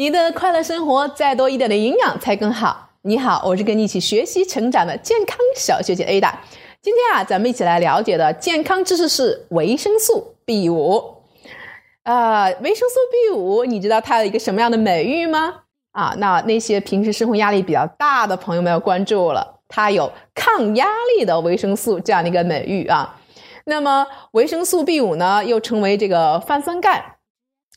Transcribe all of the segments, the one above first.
你的快乐生活再多一点的营养才更好。你好，我是跟你一起学习成长的健康小学姐 Ada。今天啊，咱们一起来了解的健康知识是维生素 B 五。啊，维生素 B 五，你知道它有一个什么样的美誉吗？啊，那那些平时生活压力比较大的朋友们要关注了，它有抗压力的维生素这样的一个美誉啊。那么维生素 B 五呢，又称为这个泛酸钙，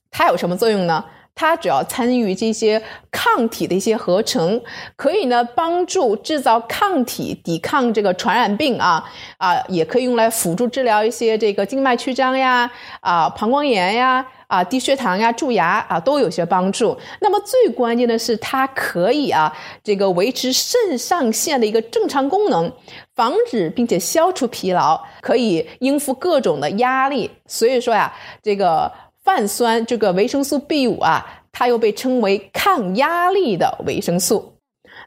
它有什么作用呢？它主要参与这些抗体的一些合成，可以呢帮助制造抗体，抵抗这个传染病啊啊，也可以用来辅助治疗一些这个静脉曲张呀啊膀胱炎呀啊低血糖呀蛀牙啊都有些帮助。那么最关键的是，它可以啊这个维持肾上腺的一个正常功能，防止并且消除疲劳，可以应付各种的压力。所以说呀，这个。泛酸这个维生素 B 五啊，它又被称为抗压力的维生素。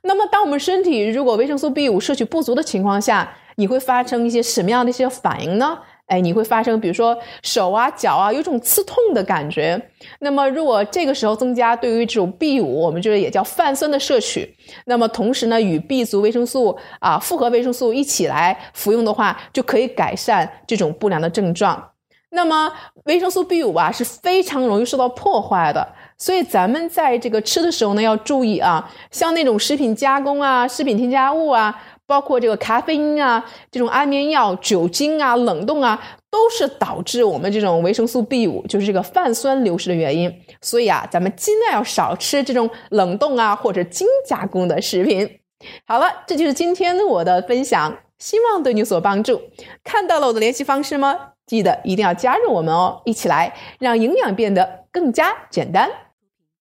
那么，当我们身体如果维生素 B 五摄取不足的情况下，你会发生一些什么样的一些反应呢？哎，你会发生，比如说手啊、脚啊有种刺痛的感觉。那么，如果这个时候增加对于这种 B 五，我们就是也叫泛酸的摄取，那么同时呢，与 B 族维生素啊复合维生素一起来服用的话，就可以改善这种不良的症状。那么维生素 B 五啊是非常容易受到破坏的，所以咱们在这个吃的时候呢要注意啊，像那种食品加工啊、食品添加物啊，包括这个咖啡因啊、这种安眠药、酒精啊、冷冻啊，都是导致我们这种维生素 B 五就是这个泛酸流失的原因。所以啊，咱们尽量要少吃这种冷冻啊或者精加工的食品。好了，这就是今天我的分享，希望对你有所帮助。看到了我的联系方式吗？记得一定要加入我们哦，一起来让营养变得更加简单。